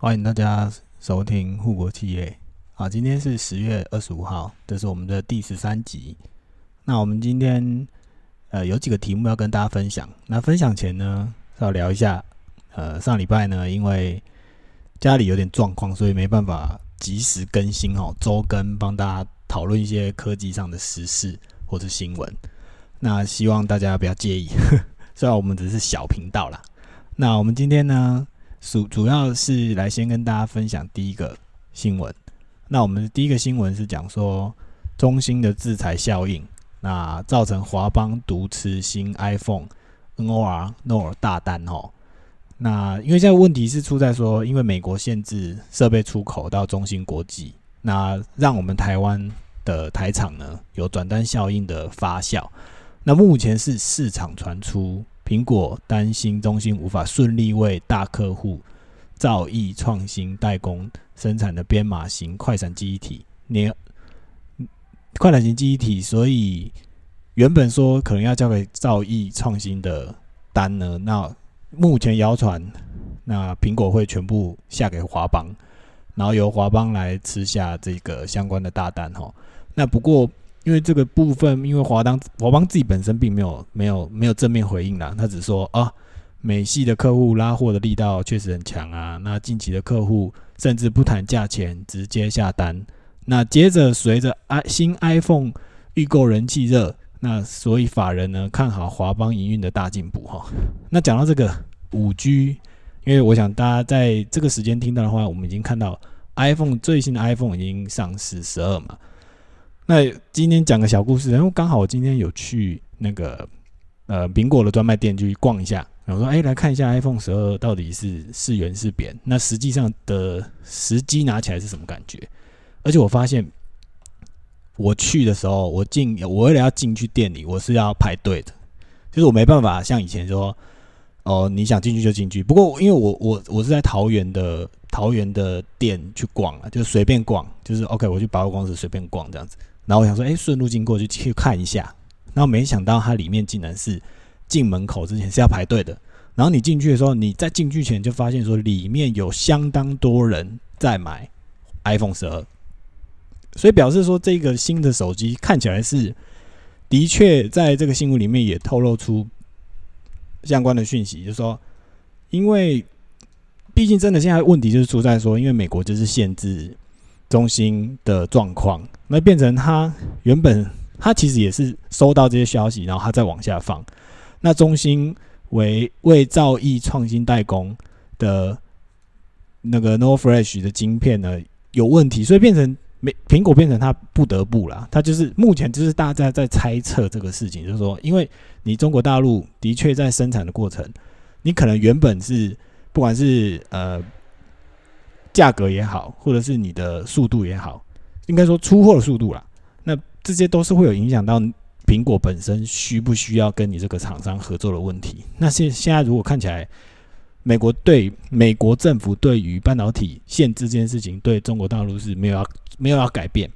欢迎大家收听护国企业。啊，今天是十月二十五号，这是我们的第十三集。那我们今天呃有几个题目要跟大家分享。那分享前呢，要聊一下，呃，上礼拜呢，因为家里有点状况，所以没办法及时更新哦，周更帮大家讨论一些科技上的时事或者新闻。那希望大家不要介意，虽然我们只是小频道啦。那我们今天呢？主主要是来先跟大家分享第一个新闻。那我们第一个新闻是讲说中兴的制裁效应，那造成华邦独持新 iPhone NOR NOR 大单哦。那因为现在问题是出在说，因为美国限制设备出口到中芯国际，那让我们台湾的台厂呢有转单效应的发酵。那目前是市场传出。苹果担心中兴无法顺利为大客户造诣创新代工生产的编码型快闪记忆体，年快闪型记忆体，所以原本说可能要交给造诣创新的单呢，那目前谣传，那苹果会全部下给华邦，然后由华邦来吃下这个相关的大单哈。那不过。因为这个部分，因为华当华邦自己本身并没有没有没有正面回应啦，他只说啊，美系的客户拉货的力道确实很强啊，那近期的客户甚至不谈价钱直接下单，那接着随着 i 新 iPhone 预购人气热，那所以法人呢看好华邦营运的大进步哈。那讲到这个五 G，因为我想大家在这个时间听到的话，我们已经看到 iPhone 最新的 iPhone 已经上市十二嘛。那今天讲个小故事，然后刚好我今天有去那个呃苹果的专卖店去逛一下，然后说哎来看一下 iPhone 十二到底是是圆是扁，那实际上的实机拿起来是什么感觉？而且我发现我去的时候，我进我为了要进去店里，我是要排队的，就是我没办法像以前说哦你想进去就进去。不过因为我我我是在桃园的桃园的店去逛啊，就随便逛，就是 OK 我去百货公司随便逛这样子。然后我想说，哎，顺路经过就去看一下。然后没想到它里面竟然是进门口之前是要排队的。然后你进去的时候，你在进去前就发现说，里面有相当多人在买 iPhone 十二。所以表示说，这个新的手机看起来是的确在这个新闻里面也透露出相关的讯息，就是说，因为毕竟真的现在问题就是出在说，因为美国就是限制。中心的状况，那变成他原本他其实也是收到这些消息，然后他再往下放。那中心为为造诣创新代工的那个 No Fresh 的晶片呢有问题，所以变成美苹果变成他不得不啦。他就是目前就是大家在猜测这个事情，就是说，因为你中国大陆的确在生产的过程，你可能原本是不管是呃。价格也好，或者是你的速度也好，应该说出货的速度啦，那这些都是会有影响到苹果本身需不需要跟你这个厂商合作的问题。那现现在如果看起来，美国对美国政府对于半导体限制这件事情，对中国大陆是没有要没有要改变。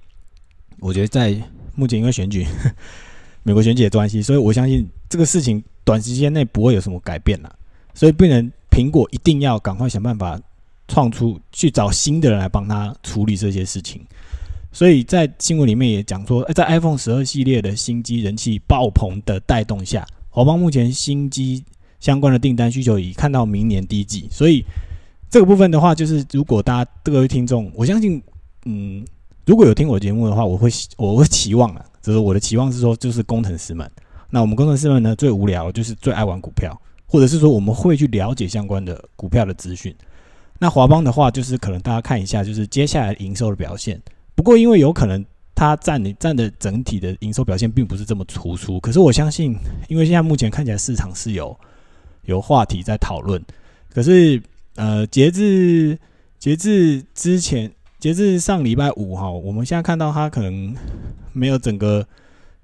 我觉得在目前因为选举，美国选举的关系，所以我相信这个事情短时间内不会有什么改变了。所以，不能苹果一定要赶快想办法。创出去找新的人来帮他处理这些事情，所以在新闻里面也讲说，在 iPhone 十二系列的新机人气爆棚的带动下，华邦目前新机相关的订单需求已看到明年第一季。所以这个部分的话，就是如果大家各位听众，我相信，嗯，如果有听我节目的话，我会我会期望啊，就是我的期望是说，就是工程师们，那我们工程师们呢，最无聊就是最爱玩股票，或者是说我们会去了解相关的股票的资讯。那华邦的话，就是可能大家看一下，就是接下来营收的表现。不过，因为有可能它占你占的整体的营收表现并不是这么突出。可是我相信，因为现在目前看起来市场是有有话题在讨论。可是，呃，截至截至之前，截至上礼拜五哈，我们现在看到它可能没有整个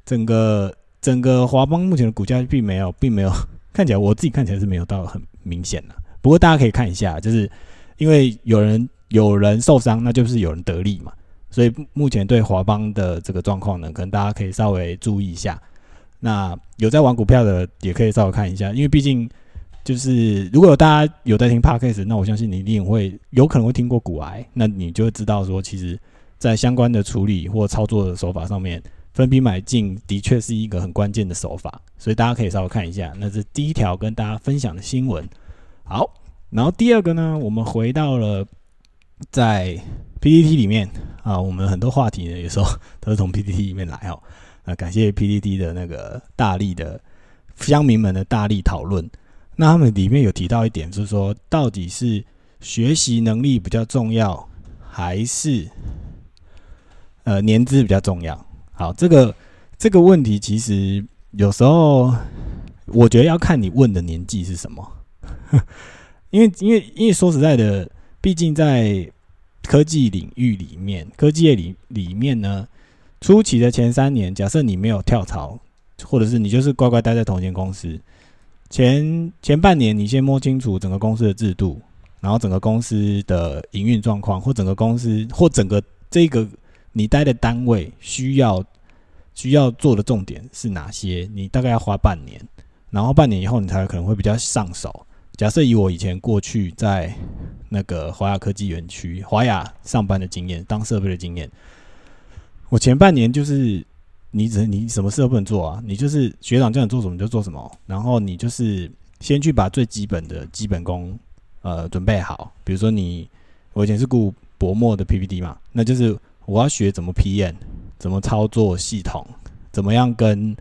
整个整个华邦目前的股价并没有并没有看起来，我自己看起来是没有到很明显的。不过大家可以看一下，就是。因为有人有人受伤，那就是有人得利嘛。所以目前对华邦的这个状况呢，可能大家可以稍微注意一下。那有在玩股票的也可以稍微看一下，因为毕竟就是如果大家有在听 podcast，那我相信你一定会有可能会听过骨癌，那你就会知道说，其实，在相关的处理或操作的手法上面，分批买进的确是一个很关键的手法，所以大家可以稍微看一下。那是第一条跟大家分享的新闻。好，然后第二个呢，我们回到了在 PPT 里面啊，我们很多话题呢，有时候 都是从 PPT 里面来哦。啊，感谢 PPT 的那个大力的乡民们的大力讨论。那他们里面有提到一点，就是说，到底是学习能力比较重要，还是呃年资比较重要？好，这个这个问题其实有时候我觉得要看你问的年纪是什么，因为因为因为说实在的，毕竟在科技领域里面，科技业里里面呢，初期的前三年，假设你没有跳槽，或者是你就是乖乖待在同一间公司。前前半年，你先摸清楚整个公司的制度，然后整个公司的营运状况，或整个公司或整个这个你待的单位需要需要做的重点是哪些？你大概要花半年，然后半年以后你才可能会比较上手。假设以我以前过去在那个华亚科技园区华亚上班的经验，当设备的经验，我前半年就是。你只你什么事都不能做啊！你就是学长叫你做什么就做什么，然后你就是先去把最基本的基本功呃准备好。比如说你我以前是顾薄膜的 PPT 嘛，那就是我要学怎么 PM，怎么操作系统，怎么样跟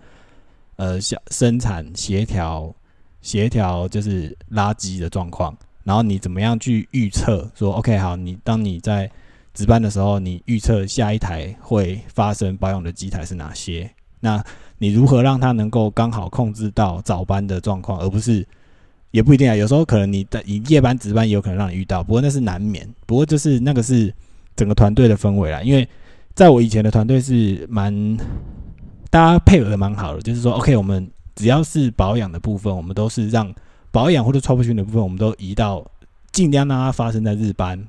呃小生产协调协调就是垃圾的状况，然后你怎么样去预测说 OK 好，你当你在值班的时候，你预测下一台会发生保养的机台是哪些？那你如何让它能够刚好控制到早班的状况，而不是也不一定啊。有时候可能你的以夜班值班也有可能让你遇到，不过那是难免。不过就是那个是整个团队的氛围啦，因为在我以前的团队是蛮大家配合的蛮好的，就是说 OK，我们只要是保养的部分，我们都是让保养或者超不训的部分，我们都移到尽量让它发生在日班。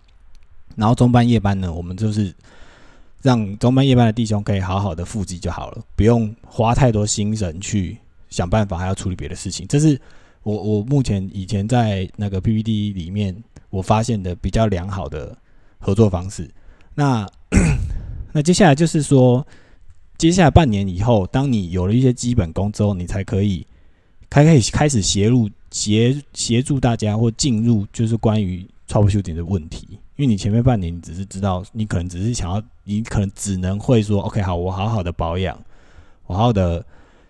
然后中班夜班呢，我们就是让中班夜班的弟兄可以好好的复习就好了，不用花太多心神去想办法，还要处理别的事情。这是我我目前以前在那个 PPT 里面我发现的比较良好的合作方式。那 那接下来就是说，接下来半年以后，当你有了一些基本功之后，你才可以开可以开始协入协协助大家或进入就是关于 troubleshooting 的问题。因为你前面半年，你只是知道，你可能只是想要，你可能只能会说，OK，好，我好好的保养，好好的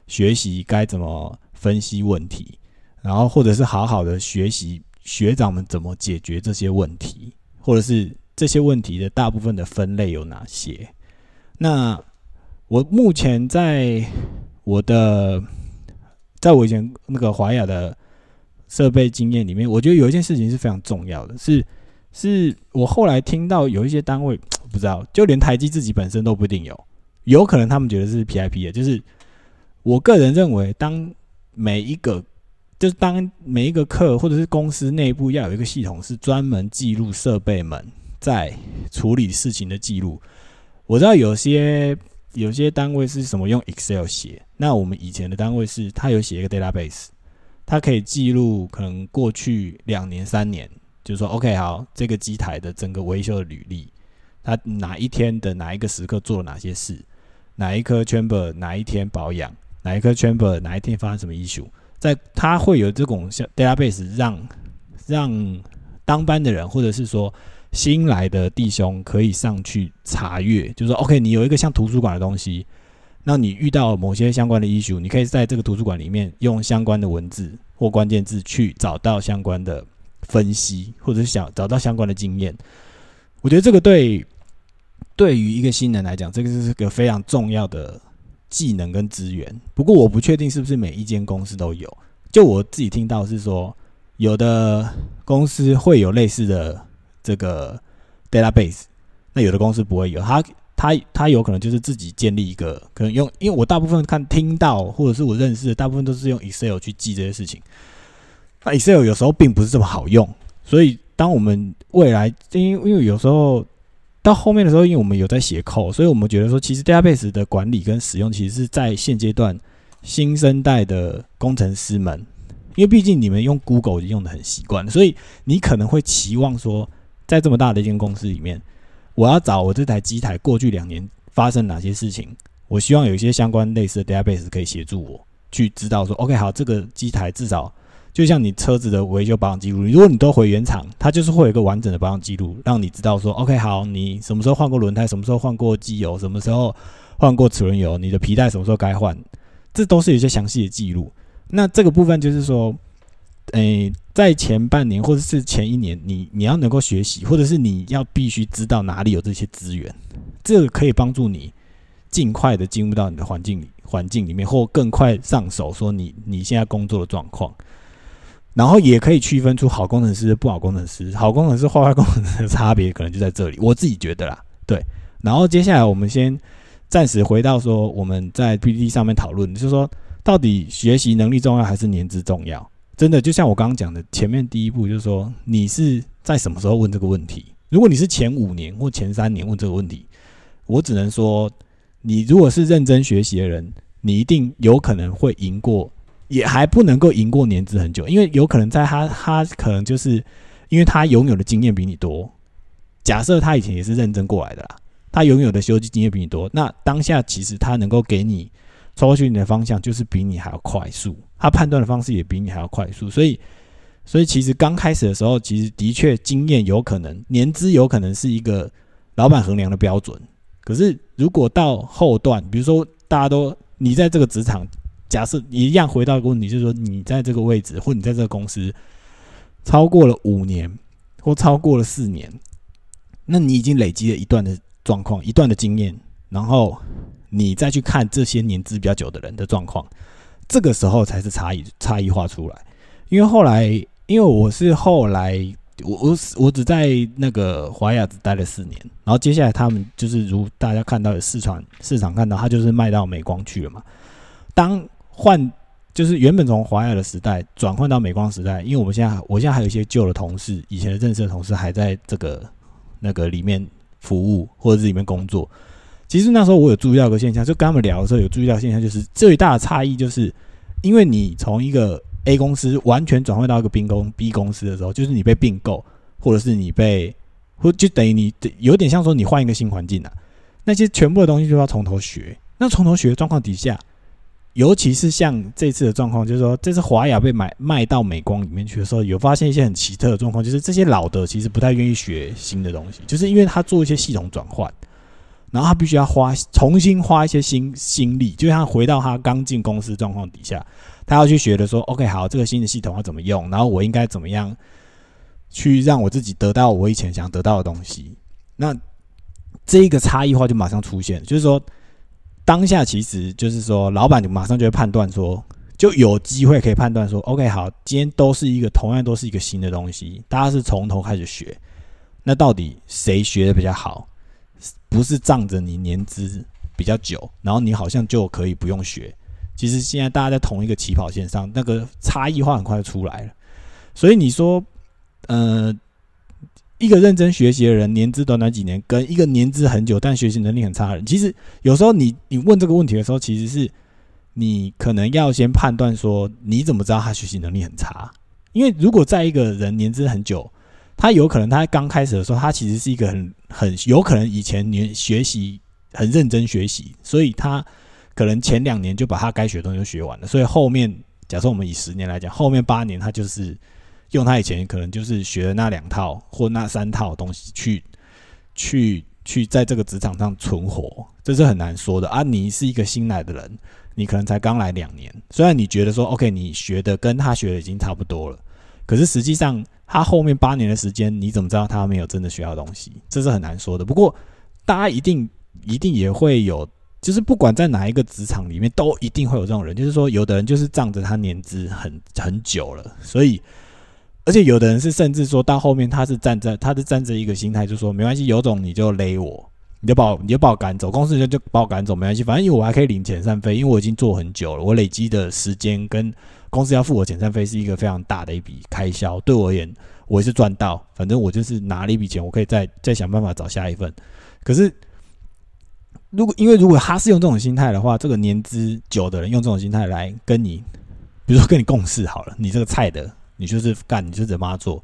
学习该怎么分析问题，然后或者是好好的学习学长们怎么解决这些问题，或者是这些问题的大部分的分类有哪些？那我目前在我的，在我以前那个华雅的设备经验里面，我觉得有一件事情是非常重要的，是。是我后来听到有一些单位不知道，就连台积自己本身都不一定有，有可能他们觉得是 PIP 的。就是我个人认为，当每一个就是当每一个课或者是公司内部要有一个系统是专门记录设备们在处理事情的记录。我知道有些有些单位是什么用 Excel 写，那我们以前的单位是它有写一个 database，它可以记录可能过去两年三年。就是说，OK，好，这个机台的整个维修的履历，它哪一天的哪一个时刻做了哪些事，哪一颗 chamber 哪一天保养，哪一颗 chamber 哪一天发生什么 issue，在它会有这种像 database 让让当班的人或者是说新来的弟兄可以上去查阅，就是说，OK，你有一个像图书馆的东西，那你遇到某些相关的 issue，你可以在这个图书馆里面用相关的文字或关键字去找到相关的。分析，或者是想找到相关的经验，我觉得这个对对于一个新人来讲，这个是个非常重要的技能跟资源。不过我不确定是不是每一间公司都有。就我自己听到是说，有的公司会有类似的这个 database，那有的公司不会有。他他他有可能就是自己建立一个，可能用，因为我大部分看听到或者是我认识的，大部分都是用 Excel 去记这些事情。那 Excel 有时候并不是这么好用，所以当我们未来，因为因为有时候到后面的时候，因为我们有在写 code，所以我们觉得说，其实 database 的管理跟使用，其实是在现阶段新生代的工程师们因为毕竟你们用 Google 已经用的很习惯，所以你可能会期望说，在这么大的一间公司里面，我要找我这台机台过去两年发生哪些事情，我希望有一些相关类似的 database 可以协助我去知道说，OK，好，这个机台至少。就像你车子的维修保养记录，如果你都回原厂，它就是会有一个完整的保养记录，让你知道说，OK，好，你什么时候换过轮胎，什么时候换过机油，什么时候换过齿轮油，你的皮带什么时候该换，这都是有一些详细的记录。那这个部分就是说，诶，在前半年或者是前一年，你你要能够学习，或者是你要必须知道哪里有这些资源，这个可以帮助你尽快的进入到你的环境里环境里面，或更快上手说你你现在工作的状况。然后也可以区分出好工程师、不好工程师，好工程师、坏坏工程师的差别可能就在这里。我自己觉得啦，对。然后接下来我们先暂时回到说我们在 PPT 上面讨论，就是说到底学习能力重要还是年资重要？真的就像我刚刚讲的，前面第一步就是说你是在什么时候问这个问题？如果你是前五年或前三年问这个问题，我只能说你如果是认真学习的人，你一定有可能会赢过。也还不能够赢过年资很久，因为有可能在他他可能就是因为他拥有的经验比你多。假设他以前也是认真过来的啦，他拥有的修机经验比你多，那当下其实他能够给你抽取你的方向就是比你还要快速，他判断的方式也比你还要快速。所以，所以其实刚开始的时候，其实的确经验有可能年资有可能是一个老板衡量的标准。可是如果到后段，比如说大家都你在这个职场。假设一样回到一个问题，就是说你在这个位置，或你在这个公司超过了五年，或超过了四年，那你已经累积了一段的状况，一段的经验，然后你再去看这些年资比较久的人的状况，这个时候才是差异差异化出来。因为后来，因为我是后来，我我我只在那个华雅只待了四年，然后接下来他们就是如大家看到的市场市场看到，他就是卖到美光去了嘛，当。换就是原本从华亚的时代转换到美光时代，因为我们现在我现在还有一些旧的同事，以前的认识的同事还在这个那个里面服务或者是里面工作。其实那时候我有注意到一个现象，就跟他们聊的时候有注意到现象，就是最大的差异就是，因为你从一个 A 公司完全转换到一个 B 公 B 公司的时候，就是你被并购，或者是你被或就等于你有点像说你换一个新环境了，那些全部的东西就要从头学。那从头学的状况底下。尤其是像这次的状况，就是说，这次华雅被买卖到美光里面去的时候，有发现一些很奇特的状况，就是这些老的其实不太愿意学新的东西，就是因为他做一些系统转换，然后他必须要花重新花一些心心力，就像回到他刚进公司状况底下，他要去学的说，OK，好，这个新的系统要怎么用，然后我应该怎么样去让我自己得到我以前想得到的东西，那这一个差异化就马上出现，就是说。当下其实就是说，老板马上就会判断说，就有机会可以判断说，OK，好，今天都是一个同样都是一个新的东西，大家是从头开始学，那到底谁学的比较好？不是仗着你年资比较久，然后你好像就可以不用学。其实现在大家在同一个起跑线上，那个差异化很快就出来了。所以你说，呃。一个认真学习的人，年资短短几年，跟一个年资很久但学习能力很差的人，其实有时候你你问这个问题的时候，其实是你可能要先判断说，你怎么知道他学习能力很差？因为如果在一个人年资很久，他有可能他刚开始的时候，他其实是一个很很有可能以前年学习很认真学习，所以他可能前两年就把他该学的东西学完了，所以后面假设我们以十年来讲，后面八年他就是。用他以前可能就是学的那两套或那三套东西去去去在这个职场上存活，这是很难说的啊！你是一个新来的人，你可能才刚来两年，虽然你觉得说 OK，你学的跟他学的已经差不多了，可是实际上他后面八年的时间，你怎么知道他没有真的学到东西？这是很难说的。不过大家一定一定也会有，就是不管在哪一个职场里面，都一定会有这种人，就是说有的人就是仗着他年资很 很久了，所以。而且有的人是甚至说到后面，他是站在他是站着一个心态，就说没关系，有种你就勒我，你就把我你就把我赶走，公司就就把我赶走，没关系，反正因为我还可以领遣散费，因为我已经做很久了，我累积的时间跟公司要付我遣散费是一个非常大的一笔开销，对我而言我是赚到，反正我就是拿了一笔钱，我可以再再想办法找下一份。可是如果因为如果他是用这种心态的话，这个年资久的人用这种心态来跟你比如说跟你共事好了，你这个菜的，你就是干，你就得帮他做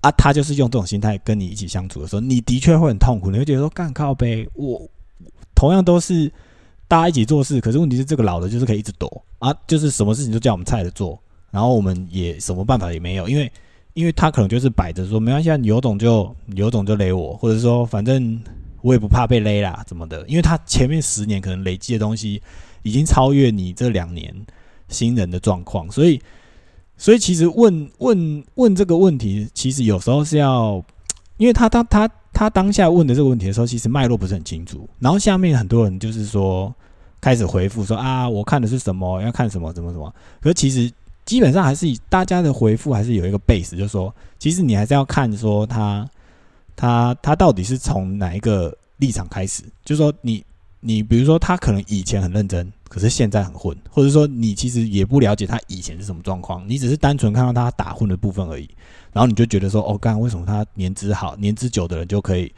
啊。他就是用这种心态跟你一起相处的时候，你的确会很痛苦，你会觉得说干靠呗，我同样都是大家一起做事，可是问题是这个老的就是可以一直躲啊，就是什么事情都叫我们菜的做，然后我们也什么办法也没有，因为因为他可能就是摆着说没关系，有种就有种就勒我，或者说反正我也不怕被勒啦，怎么的？因为他前面十年可能累积的东西已经超越你这两年。新人的状况，所以，所以其实问问问这个问题，其实有时候是要，因为他他他他当下问的这个问题的时候，其实脉络不是很清楚。然后下面很多人就是说开始回复说啊，我看的是什么，要看什么，怎么怎么。可是其实基本上还是以大家的回复还是有一个 base，就是说，其实你还是要看说他他他到底是从哪一个立场开始，就是说你。你比如说，他可能以前很认真，可是现在很混，或者说你其实也不了解他以前是什么状况，你只是单纯看到他打混的部分而已，然后你就觉得说，哦，刚刚为什么他年资好、年资久的人就可以，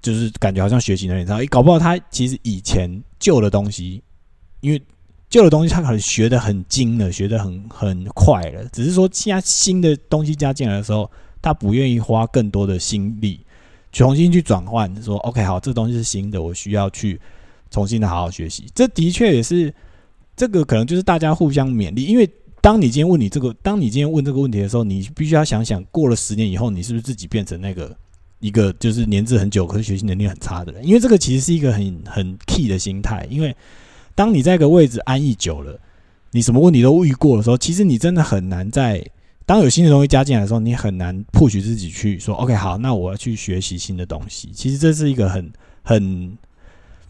就是感觉好像学习能力差，搞不好他其实以前旧的东西，因为旧的东西他可能学的很精了，学的很很快了，只是说现在新的东西加进来的时候，他不愿意花更多的心力重新去转换，说，OK，好，这东西是新的，我需要去。重新的好好学习，这的确也是这个可能就是大家互相勉励。因为当你今天问你这个，当你今天问这个问题的时候，你必须要想想，过了十年以后，你是不是自己变成那个一个就是年资很久，可是学习能力很差的人？因为这个其实是一个很 很 key 的心态。因为当你在一个位置安逸久了，你什么问题都遇过的时候，其实你真的很难在当有新的东西加进来的时候，你很难 push 自己去说 OK 好，那我要去学习新的东西。其实这是一个很很。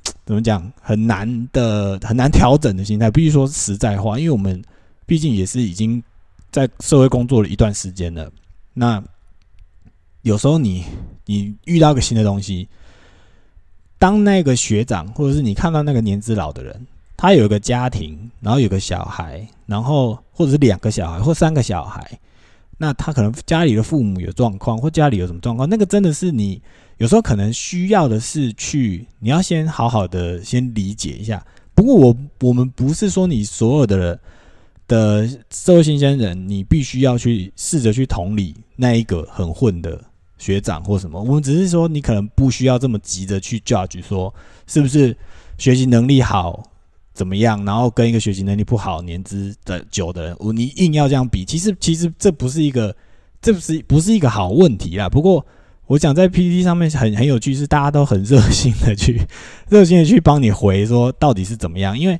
怎么讲？很难的，很难调整的心态，必须说实在话。因为我们毕竟也是已经在社会工作了一段时间了。那有时候你你遇到个新的东西，当那个学长或者是你看到那个年资老的人，他有一个家庭，然后有个小孩，然后或者是两个小孩或三个小孩，那他可能家里的父母有状况，或家里有什么状况，那个真的是你。有时候可能需要的是去，你要先好好的先理解一下。不过我我们不是说你所有的的社会新鲜人，你必须要去试着去同理那一个很混的学长或什么。我们只是说你可能不需要这么急着去 judge 说是不是学习能力好怎么样，然后跟一个学习能力不好、年资的久的人，我你硬要这样比，其实其实这不是一个，这不是不是一个好问题啦。不过。我讲在 PPT 上面很很有趣，是大家都很热心的去热心的去帮你回说到底是怎么样，因为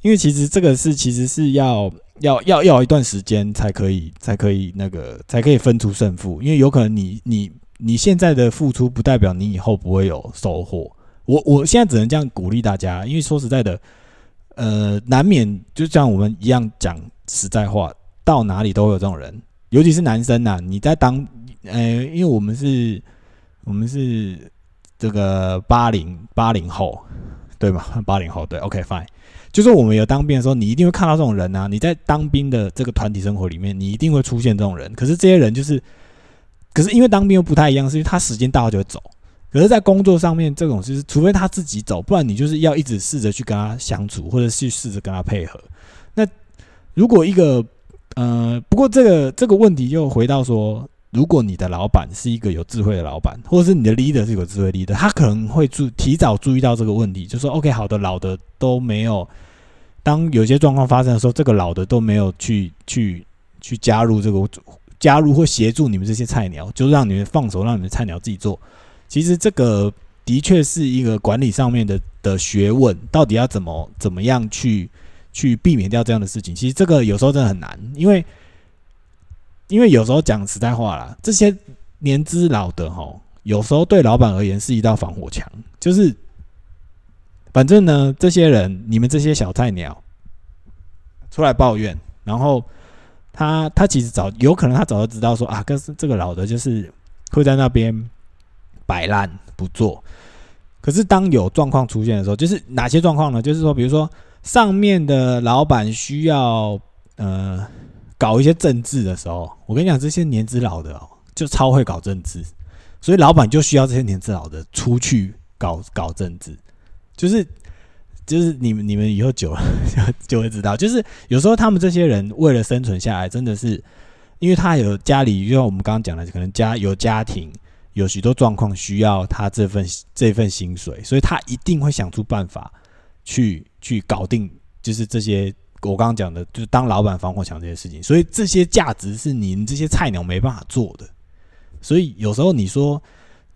因为其实这个是其实是要要要要一段时间才可以才可以那个才可以分出胜负，因为有可能你你你现在的付出不代表你以后不会有收获。我我现在只能这样鼓励大家，因为说实在的，呃，难免就像我们一样讲实在话，到哪里都有这种人，尤其是男生呐，你在当。呃，因为我们是，我们是这个八零八零后，对吗？八零后对，OK，fine。就是我们有当兵的时候，你一定会看到这种人啊。你在当兵的这个团体生活里面，你一定会出现这种人。可是这些人就是，可是因为当兵又不太一样，是因为他时间到了就会走。可是，在工作上面，这种就是除非他自己走，不然你就是要一直试着去跟他相处，或者去试着跟他配合。那如果一个呃，不过这个这个问题又回到说。如果你的老板是一个有智慧的老板，或者是你的 leader 是有智慧 leader，他可能会注提早注意到这个问题，就说 OK，好的，老的都没有，当有些状况发生的时候，这个老的都没有去去去加入这个加入或协助你们这些菜鸟，就让你们放手，让你们菜鸟自己做。其实这个的确是一个管理上面的的学问，到底要怎么怎么样去去避免掉这样的事情？其实这个有时候真的很难，因为。因为有时候讲实在话啦，这些年资老的哈，有时候对老板而言是一道防火墙。就是，反正呢，这些人，你们这些小菜鸟出来抱怨，然后他他其实早有可能他早就知道说啊，跟这个老的就是会在那边摆烂不做。可是当有状况出现的时候，就是哪些状况呢？就是说，比如说上面的老板需要呃。搞一些政治的时候，我跟你讲，这些年资老的哦，就超会搞政治，所以老板就需要这些年资老的出去搞搞政治。就是就是你们你们以后久了 就会知道，就是有时候他们这些人为了生存下来，真的是因为他有家里，就像我们刚刚讲的，可能家有家庭，有许多状况需要他这份这份薪水，所以他一定会想出办法去去搞定，就是这些我刚刚讲的，就是当老板防火墙这些事情。所以这些价值是你这些菜鸟没办法做的。所以有时候你说，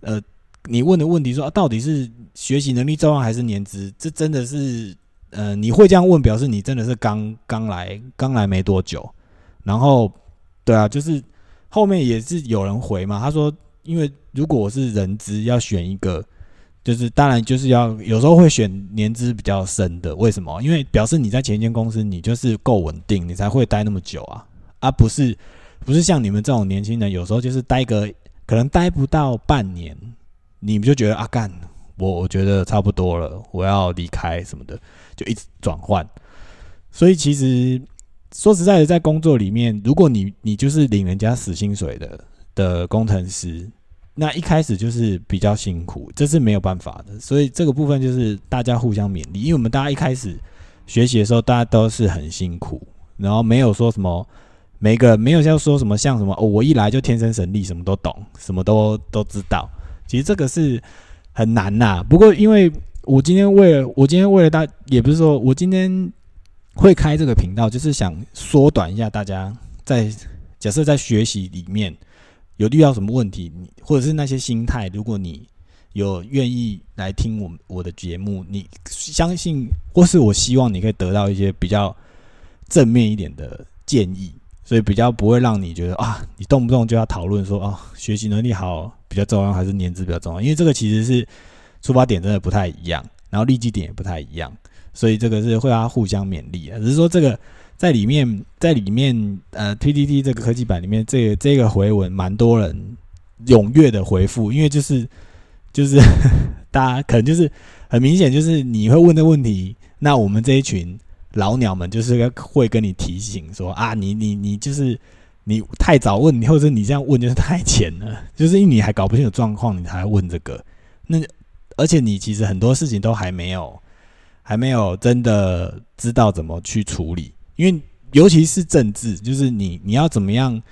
呃，你问的问题说到底是学习能力重要还是年资？这真的是，呃，你会这样问，表示你真的是刚刚来，刚来没多久。然后，对啊，就是后面也是有人回嘛，他说，因为如果我是人资，要选一个，就是当然就是要有时候会选年资比较深的。为什么？因为表示你在前一间公司你就是够稳定，你才会待那么久啊，而不是。不是像你们这种年轻人，有时候就是待个可能待不到半年，你们就觉得啊干，我我觉得差不多了，我要离开什么的，就一直转换。所以其实说实在的，在工作里面，如果你你就是领人家死薪水的的工程师，那一开始就是比较辛苦，这是没有办法的。所以这个部分就是大家互相勉励，因为我们大家一开始学习的时候，大家都是很辛苦，然后没有说什么。每个没有像说什么像什么哦，我一来就天生神力，什么都懂，什么都都知道。其实这个是很难呐。不过因为我今天为了我今天为了大，也不是说我今天会开这个频道，就是想缩短一下大家在假设在学习里面有遇到什么问题，你或者是那些心态，如果你有愿意来听我我的节目，你相信或是我希望你可以得到一些比较正面一点的建议。所以比较不会让你觉得啊，你动不动就要讨论说啊，学习能力好比较重要还是年资比较重要？因为这个其实是出发点真的不太一样，然后立基点也不太一样，所以这个是会要互相勉励啊。只是说这个在里面，在里面呃，PPT 这个科技版里面，这个这个回文蛮多人踊跃的回复，因为就是就是 大家可能就是很明显就是你会问的问题，那我们这一群。老鸟们就是会跟你提醒说啊，你你你就是你太早问，或者你这样问就是太浅了，就是因为你还搞不清楚状况，你才问这个。那而且你其实很多事情都还没有，还没有真的知道怎么去处理。因为尤其是政治，就是你你要怎么样，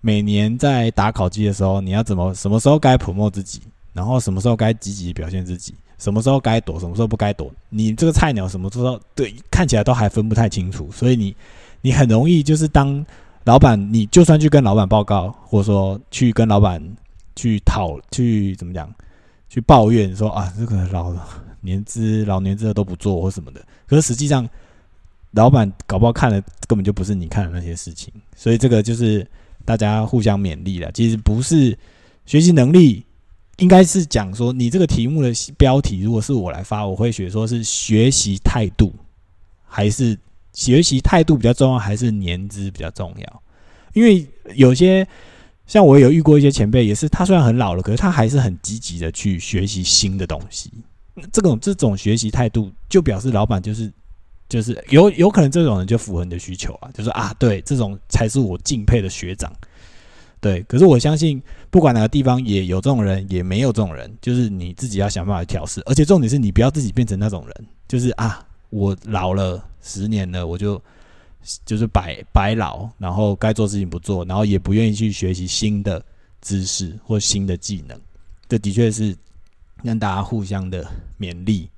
每年在打考绩的时候，你要怎么什么时候该普磨自己，然后什么时候该积极表现自己。什么时候该躲，什么时候不该躲？你这个菜鸟什么时候对看起来都还分不太清楚，所以你你很容易就是当老板，你就算去跟老板报告，或者说去跟老板去讨去怎么讲，去抱怨说啊，这个老年资老年资的都不做或什么的，可是实际上老板搞不好看的根本就不是你看的那些事情，所以这个就是大家互相勉励了。其实不是学习能力。应该是讲说，你这个题目的标题，如果是我来发，我会写说是学习态度，还是学习态度比较重要，还是年资比较重要？因为有些像我有遇过一些前辈，也是他虽然很老了，可是他还是很积极的去学习新的东西。这种这种学习态度，就表示老板就是就是有有可能这种人就符合你的需求啊，就是啊，对，这种才是我敬佩的学长。对，可是我相信，不管哪个地方也有这种人，也没有这种人，就是你自己要想办法调试。而且重点是你不要自己变成那种人，就是啊，我老了十年了，我就就是白白老，然后该做事情不做，然后也不愿意去学习新的知识或新的技能。这的确是让大家互相的勉励。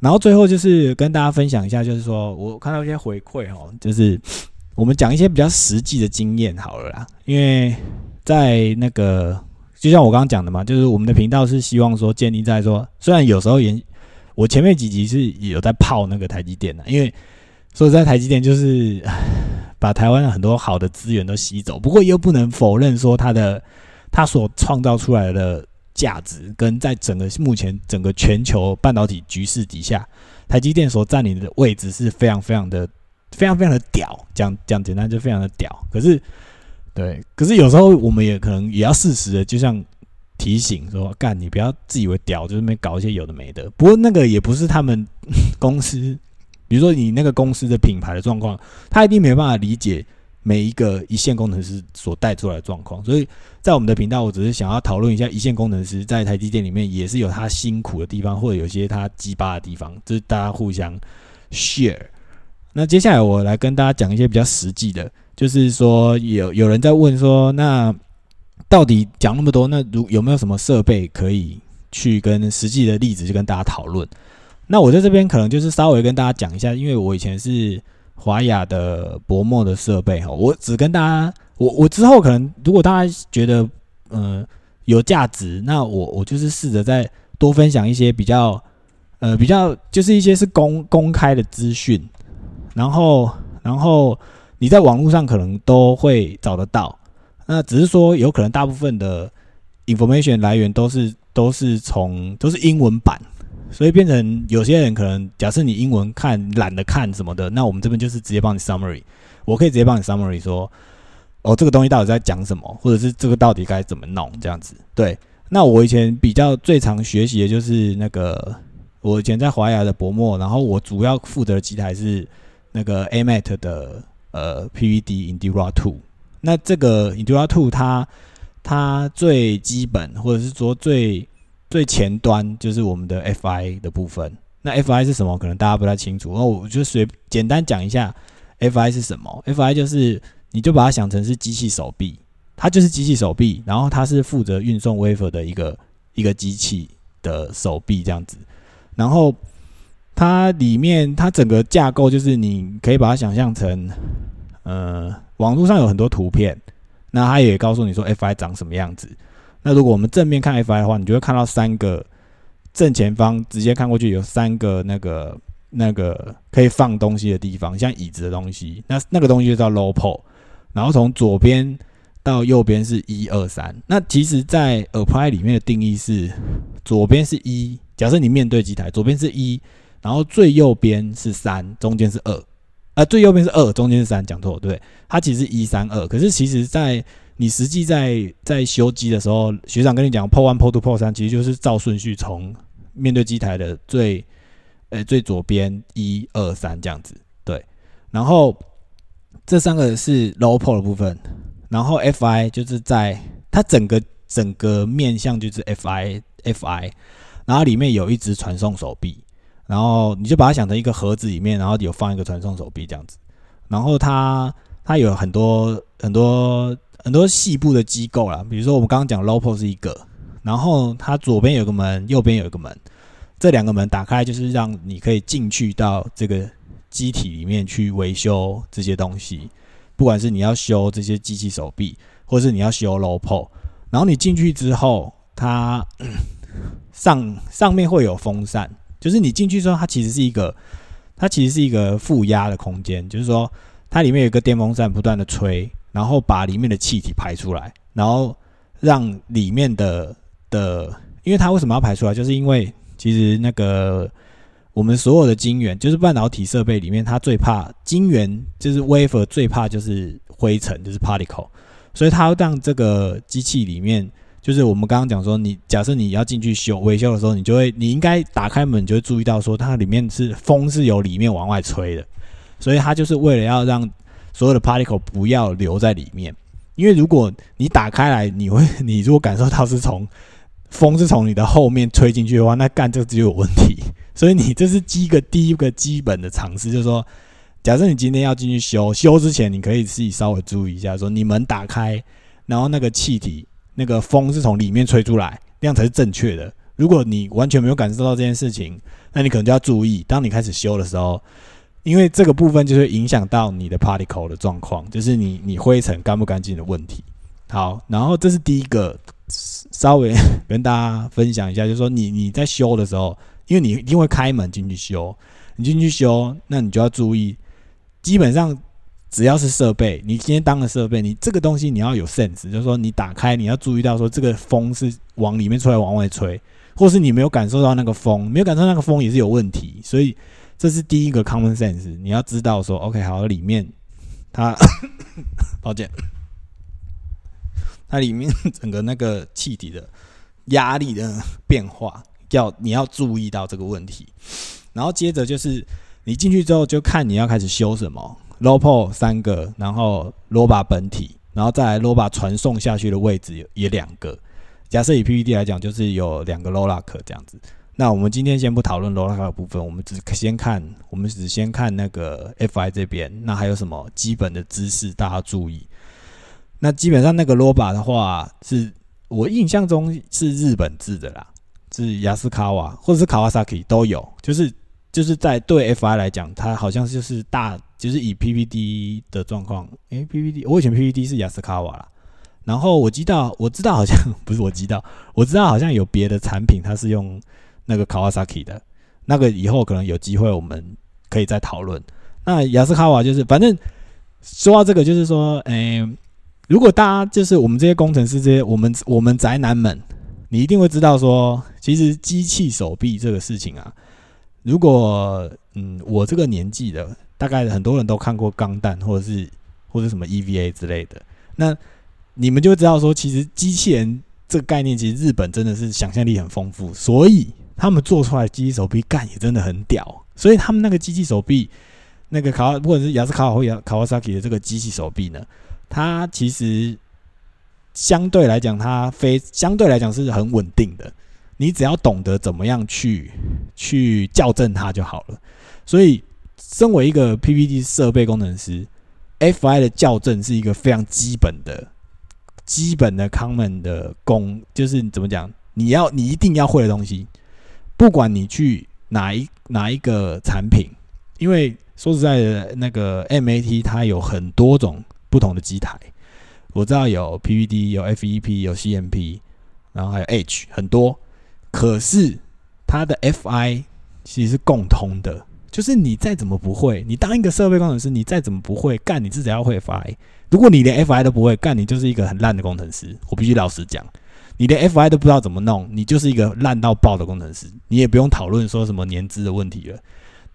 然后最后就是跟大家分享一下，就是说我看到一些回馈哦，就是。我们讲一些比较实际的经验好了啦，因为在那个，就像我刚刚讲的嘛，就是我们的频道是希望说建立在说，虽然有时候也，我前面几集是有在泡那个台积电的，因为说在，台积电就是把台湾的很多好的资源都吸走，不过又不能否认说它的它所创造出来的价值，跟在整个目前整个全球半导体局势底下，台积电所占领的位置是非常非常的。非常非常的屌，讲讲简单就非常的屌。可是，对，可是有时候我们也可能也要适时的，就像提醒说，干你不要自以为屌，就是没搞一些有的没的。不过那个也不是他们公司，比如说你那个公司的品牌的状况，他一定没办法理解每一个一线工程师所带出来的状况。所以在我们的频道，我只是想要讨论一下一线工程师在台积电里面也是有他辛苦的地方，或者有些他鸡巴的地方，就是大家互相 share。那接下来我来跟大家讲一些比较实际的，就是说有有人在问说，那到底讲那么多，那如有没有什么设备可以去跟实际的例子去跟大家讨论？那我在这边可能就是稍微跟大家讲一下，因为我以前是华雅的薄膜的设备哈，我只跟大家，我我之后可能如果大家觉得嗯有价值，那我我就是试着再多分享一些比较呃比较就是一些是公公开的资讯，然后然后你在网络上可能都会找得到，那只是说有可能大部分的 information 来源都是都是从都是英文版。所以变成有些人可能，假设你英文看懒得看什么的，那我们这边就是直接帮你 summary，我可以直接帮你 summary 说，哦，这个东西到底在讲什么，或者是这个到底该怎么弄这样子。对，那我以前比较最常学习的就是那个，我以前在华雅的薄膜，然后我主要负责的机台是那个 AMAT 的呃 PVD Indura Two。那这个 Indura Two 它它最基本，或者是说最最前端就是我们的 FI 的部分。那 FI 是什么？可能大家不太清楚。那我就随简单讲一下 FI 是什么。FI 就是你就把它想成是机器手臂，它就是机器手臂，然后它是负责运送 wafer 的一个一个机器的手臂这样子。然后它里面它整个架构就是你可以把它想象成，呃，网络上有很多图片，那它也告诉你说 FI 长什么样子。那如果我们正面看 FI 的话，你就会看到三个正前方直接看过去有三个那个那个可以放东西的地方，像椅子的东西。那那个东西就叫 low pole，然后从左边到右边是一二三。那其实，在 apply 里面的定义是左边是一，假设你面对机台，左边是一，然后最右边是三，中间是二，啊，最右边是二，中间是三，讲错对，它其实一三二，可是其实在你实际在在修机的时候，学长跟你讲 p o one、p o two、p o 三，其实就是照顺序从面对机台的最呃最左边一二三这样子，对。然后这三个是 low p o 的部分，然后 fi 就是在它整个整个面向就是 fi fi，然后里面有一只传送手臂，然后你就把它想成一个盒子里面，然后有放一个传送手臂这样子，然后它它有很多很多。很多细部的机构啦，比如说我们刚刚讲 LOPO 是一个，然后它左边有个门，右边有一个门，这两个门打开就是让你可以进去到这个机体里面去维修这些东西，不管是你要修这些机器手臂，或是你要修 LOPO，然后你进去之后，它上上面会有风扇，就是你进去之后，它其实是一个，它其实是一个负压的空间，就是说它里面有一个电风扇不断的吹。然后把里面的气体排出来，然后让里面的的，因为它为什么要排出来？就是因为其实那个我们所有的晶圆，就是半导体设备里面，它最怕晶圆，就是 wafer 最怕就是灰尘，就是 particle。所以它要让这个机器里面，就是我们刚刚讲说，你假设你要进去修维修的时候，你就会你应该打开门，就会注意到说，它里面是风是由里面往外吹的，所以它就是为了要让。所有的 particle 不要留在里面，因为如果你打开来，你会 你如果感受到是从风是从你的后面吹进去的话，那干这就有问题。所以你这是第一个第一个基本的常识，就是说，假设你今天要进去修修之前，你可以自己稍微注意一下，说你门打开，然后那个气体那个风是从里面吹出来，那样才是正确的。如果你完全没有感受到这件事情，那你可能就要注意，当你开始修的时候。因为这个部分就会影响到你的 particle 的状况，就是你你灰尘干不干净的问题。好，然后这是第一个，稍微 跟大家分享一下，就是说你你在修的时候，因为你一定会开门进去修，你进去修，那你就要注意，基本上只要是设备，你今天当了设备，你这个东西你要有 sense，就是说你打开你要注意到说这个风是往里面出来往外吹，或是你没有感受到那个风，没有感受到那个风也是有问题，所以。这是第一个 common sense，你要知道说，OK，好，里面它，抱歉，它里面整个那个气体的压力的变化，要你要注意到这个问题。然后接着就是你进去之后，就看你要开始修什么。l o p o 三个，然后 Loba 本体，然后再来 Loba 传送下去的位置也两个。假设以 PVD 来讲，就是有两个 low lock 这样子。那我们今天先不讨论罗拉卡的部分，我们只先看，我们只先看那个 FI 这边。那还有什么基本的知识大家注意？那基本上那个 Loba 的话，是我印象中是日本制的啦，是雅斯卡瓦或者是卡瓦萨 i 都有，就是就是在对 FI 来讲，它好像就是大，就是以 PVD 的状况，诶 p v d 我以前 PVD 是雅斯卡瓦啦。然后我知道，我知道好像 不是我知道，我知道好像有别的产品，它是用那个 Kawasaki 的，那个以后可能有机会我们可以再讨论。那雅斯卡瓦就是，反正说到这个，就是说，诶，如果大家就是我们这些工程师，这些我们我们宅男们，你一定会知道说，其实机器手臂这个事情啊，如果嗯我这个年纪的，大概很多人都看过钢弹或者是或者什么 EVA 之类的，那。你们就知道说，其实机器人这个概念，其实日本真的是想象力很丰富，所以他们做出来机器手臂干也真的很屌。所以他们那个机器手臂，那个卡或者是雅斯卡瓦或雅卡瓦萨奇的这个机器手臂呢，它其实相对来讲，它非相对来讲是很稳定的。你只要懂得怎么样去去校正它就好了。所以，身为一个 PPT 设备工程师，FI 的校正是一个非常基本的。基本的 common 的功就是怎么讲？你要你一定要会的东西，不管你去哪一哪一个产品，因为说实在的，那个 MAT 它有很多种不同的机台，我知道有 PVD、有 FEP、有 CMP，然后还有 H 很多，可是它的 FI 其实是共通的，就是你再怎么不会，你当一个设备工程师，你再怎么不会干，你至少要会 FI。如果你连 FI 都不会干，你就是一个很烂的工程师。我必须老实讲，你连 FI 都不知道怎么弄，你就是一个烂到爆的工程师。你也不用讨论说什么年资的问题了，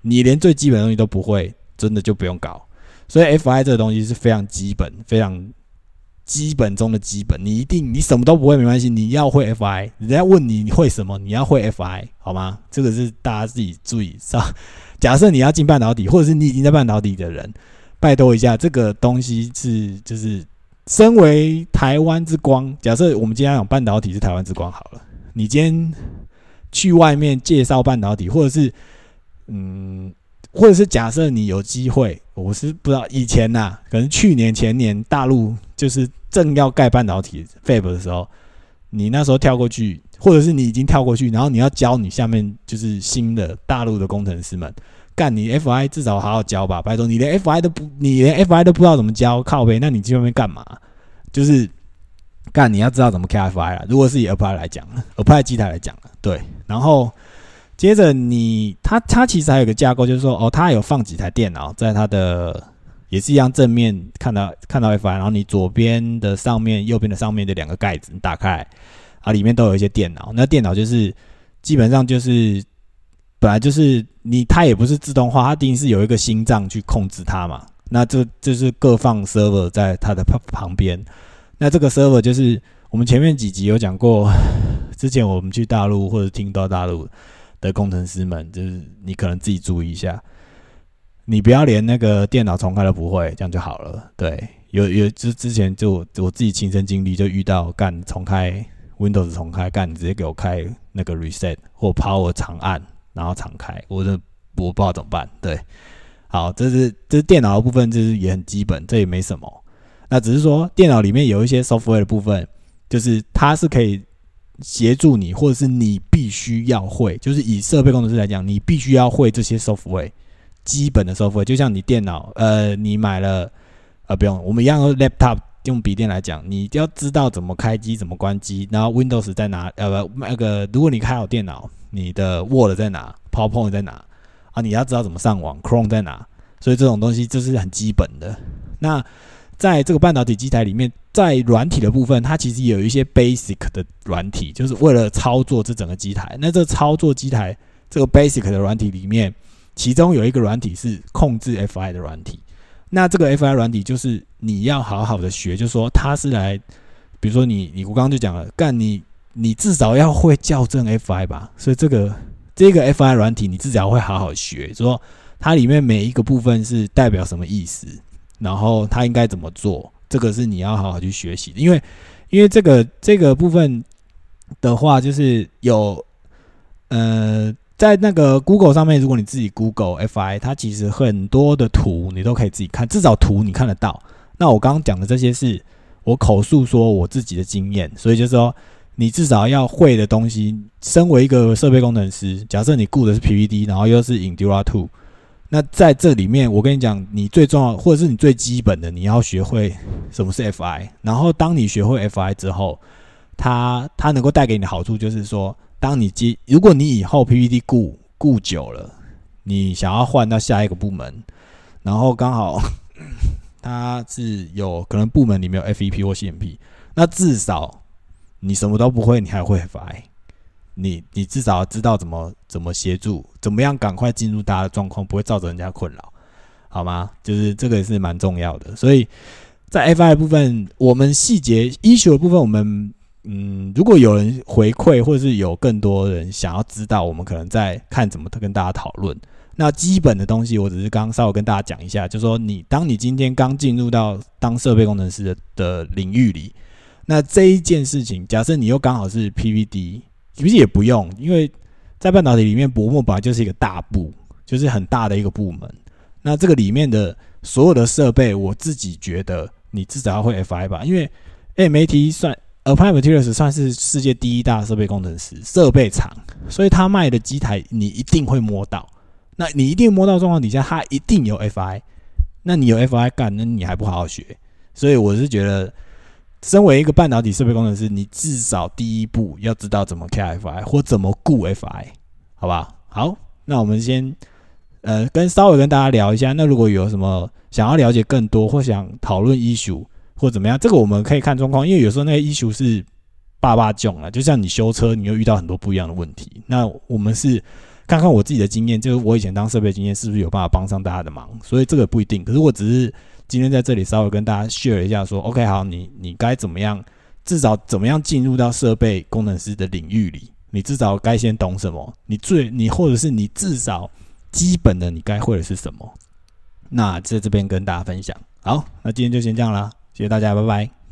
你连最基本的东西都不会，真的就不用搞。所以 FI 这个东西是非常基本、非常基本中的基本。你一定你什么都不会没关系，你要会 FI。人家问你你会什么，你要会 FI 好吗？这个是大家自己注意。上假设你要进半导体，或者是你已经在半导体的人。拜托一下，这个东西是就是身为台湾之光。假设我们今天讲半导体是台湾之光好了，你今天去外面介绍半导体，或者是嗯，或者是假设你有机会，我是不知道以前呐，可能去年前年大陆就是正要盖半导体 fab 的时候，你那时候跳过去，或者是你已经跳过去，然后你要教你下面就是新的大陆的工程师们。干你 FI 至少好好教吧，拜托你连 FI 都不，你连 FI 都不知道怎么教，靠呗？那你去外面干嘛？就是干你要知道怎么开 FI 啊。如果是以 Apply 来讲，Apply 机台来讲对。然后接着你，它它其实还有个架构，就是说哦，它有放几台电脑在它的，也是一样正面看到看到 FI，然后你左边的上面、右边的上面的两个盖子你打开，啊，里面都有一些电脑。那电脑就是基本上就是。本来就是你，它也不是自动化，它一定是有一个心脏去控制它嘛。那这就是各放 server 在它的旁旁边。那这个 server 就是我们前面几集有讲过，之前我们去大陆或者听到大陆的工程师们，就是你可能自己注意一下，你不要连那个电脑重开都不会，这样就好了。对，有有之之前就我自己亲身经历，就遇到干重开 Windows 重开干，直接给我开那个 reset 或 power 长按。然后敞开，我的我不知道怎么办。对，好，这是这是电脑的部分，这是也很基本，这也没什么。那只是说电脑里面有一些 software 的部分，就是它是可以协助你，或者是你必须要会，就是以设备工程师来讲，你必须要会这些 software 基本的 software。就像你电脑，呃，你买了，呃，不用，我们一样用 laptop 用笔电来讲，你要知道怎么开机，怎么关机，然后 Windows 在哪，呃，不，那个如果你开好电脑。你的 Word 在哪？PowerPoint 在哪？啊，你要知道怎么上网，Chrome 在哪？所以这种东西就是很基本的。那在这个半导体机台里面，在软体的部分，它其实有一些 basic 的软体，就是为了操作这整个机台。那这操作机台这个 basic 的软体里面，其中有一个软体是控制 FI 的软体。那这个 FI 软体就是你要好好的学，就是说它是来，比如说你你我刚刚就讲了，干你。你至少要会校正 FI 吧，所以这个这个 FI 软体你至少会好好学，说它里面每一个部分是代表什么意思，然后它应该怎么做，这个是你要好好去学习的。因为，因为这个这个部分的话，就是有呃，在那个 Google 上面，如果你自己 Google FI，它其实很多的图你都可以自己看，至少图你看得到。那我刚刚讲的这些是我口述说我自己的经验，所以就是说。你至少要会的东西，身为一个设备工程师，假设你雇的是 PVD，然后又是 Endura Two，那在这里面，我跟你讲，你最重要或者是你最基本的，你要学会什么是 FI。然后当你学会 FI 之后，它它能够带给你的好处就是说，当你接，如果你以后 PVD 雇雇久了，你想要换到下一个部门，然后刚好 它是有可能部门里面有 FEP 或 CMP，那至少。你什么都不会，你还会 FI，你你至少知道怎么怎么协助，怎么样赶快进入大家的状况，不会造成人家困扰，好吗？就是这个也是蛮重要的。所以在 FI 部分，我们细节 issue 的部分，我们嗯，如果有人回馈，或者是有更多人想要知道，我们可能在看怎么跟大家讨论。那基本的东西，我只是刚稍微跟大家讲一下，就说你当你今天刚进入到当设备工程师的的领域里。那这一件事情，假设你又刚好是 PVD，其实也不用，因为在半导体里面，薄膜本来就是一个大部，就是很大的一个部门。那这个里面的所有的设备，我自己觉得你至少要会 FI 吧，因为 MAT 算 Applied Materials 算是世界第一大设备工程师设备厂，所以他卖的机台你一定会摸到。那你一定摸到状况底下，他一定有 FI。那你有 FI 干，那你还不好好学？所以我是觉得。身为一个半导体设备工程师，你至少第一步要知道怎么 KFI 或怎么固 FI，好吧？好，那我们先呃跟稍微跟大家聊一下。那如果有什么想要了解更多或想讨论 issue 或怎么样，这个我们可以看状况，因为有时候那个 issue 是爸爸囧了，就像你修车，你又遇到很多不一样的问题。那我们是看看我自己的经验，就是我以前当设备经验是不是有办法帮上大家的忙，所以这个不一定。可是我只是。今天在这里稍微跟大家 share 一下，说 OK 好，你你该怎么样，至少怎么样进入到设备工程师的领域里，你至少该先懂什么，你最你或者是你至少基本的你该会的是什么，那在这边跟大家分享。好，那今天就先这样啦，谢谢大家，拜拜。